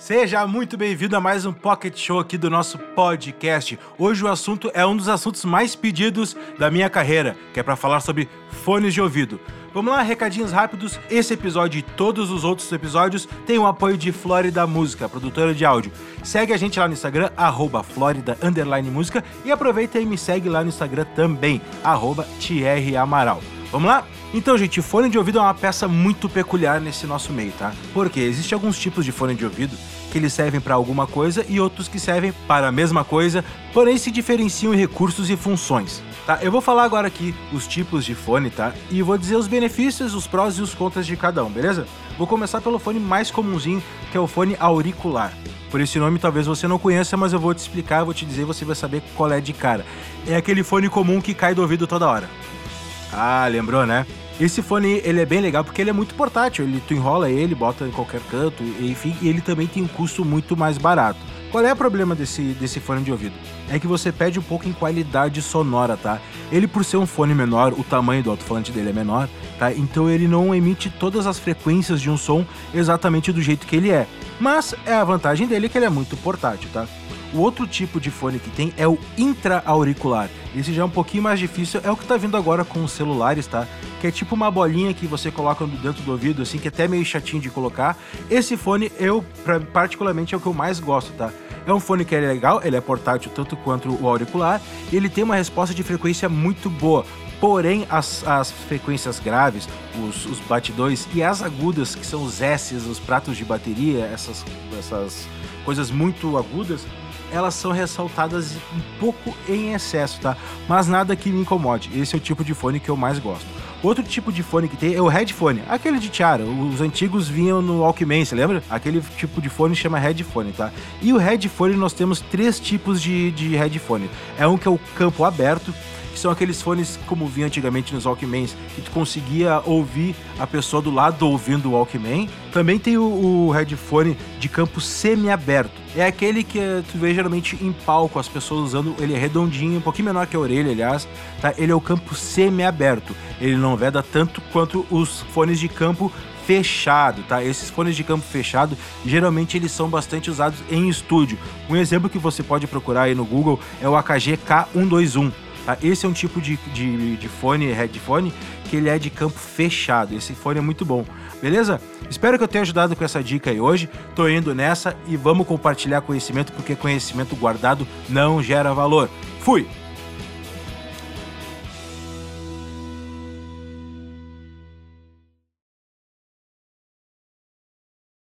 Seja muito bem-vindo a mais um Pocket Show aqui do nosso podcast. Hoje o assunto é um dos assuntos mais pedidos da minha carreira, que é para falar sobre fones de ouvido. Vamos lá, recadinhos rápidos. Esse episódio e todos os outros episódios têm o apoio de Flórida Música, produtora de áudio. Segue a gente lá no Instagram, arroba Flórida Música, e aproveita e me segue lá no Instagram também, arroba Amaral. Vamos lá? Então, gente, fone de ouvido é uma peça muito peculiar nesse nosso meio, tá? Porque existem alguns tipos de fone de ouvido que eles servem para alguma coisa e outros que servem para a mesma coisa, porém se diferenciam em recursos e funções. Tá, eu vou falar agora aqui os tipos de fone, tá? E vou dizer os benefícios, os prós e os contras de cada um, beleza? Vou começar pelo fone mais comumzinho, que é o fone auricular. Por esse nome talvez você não conheça, mas eu vou te explicar, vou te dizer, você vai saber qual é de cara. É aquele fone comum que cai do ouvido toda hora. Ah, lembrou, né? Esse fone, ele é bem legal porque ele é muito portátil, ele tu enrola ele, bota em qualquer canto, enfim, e ele também tem um custo muito mais barato. Qual é o problema desse, desse fone de ouvido? É que você perde um pouco em qualidade sonora, tá? Ele, por ser um fone menor, o tamanho do alto-falante dele é menor, tá? Então ele não emite todas as frequências de um som exatamente do jeito que ele é. Mas é a vantagem dele que ele é muito portátil, tá? O outro tipo de fone que tem é o intra-auricular. Esse já é um pouquinho mais difícil, é o que tá vindo agora com os celulares, tá? Que é tipo uma bolinha que você coloca dentro do ouvido, assim, que é até meio chatinho de colocar. Esse fone, eu, particularmente, é o que eu mais gosto, tá? É um fone que é legal, ele é portátil tanto quanto o auricular, e ele tem uma resposta de frequência muito boa. Porém, as, as frequências graves, os, os batidões e as agudas, que são os S, os pratos de bateria, essas, essas coisas muito agudas, elas são ressaltadas um pouco em excesso, tá? Mas nada que me incomode. Esse é o tipo de fone que eu mais gosto. Outro tipo de fone que tem é o headphone, aquele de tiara. Os antigos vinham no Walkman, você lembra? Aquele tipo de fone chama headphone, tá? E o headphone nós temos três tipos de, de headphone. É um que é o campo aberto, que são aqueles fones como vinha antigamente nos Walkmans, que tu conseguia ouvir a pessoa do lado ouvindo o Walkman. Também tem o, o headphone de campo semi-aberto. É aquele que tu vê geralmente em palco, as pessoas usando, ele é redondinho, um pouquinho menor que a orelha, aliás, tá? Ele é o campo semi-aberto. Ele não veda tanto quanto os fones de campo fechado, tá? Esses fones de campo fechado, geralmente eles são bastante usados em estúdio. Um exemplo que você pode procurar aí no Google é o AKG K121. Tá? Esse é um tipo de, de, de fone, headphone, que ele é de campo fechado. Esse fone é muito bom. Beleza? Espero que eu tenha ajudado com essa dica aí hoje. Tô indo nessa e vamos compartilhar conhecimento, porque conhecimento guardado não gera valor. Fui!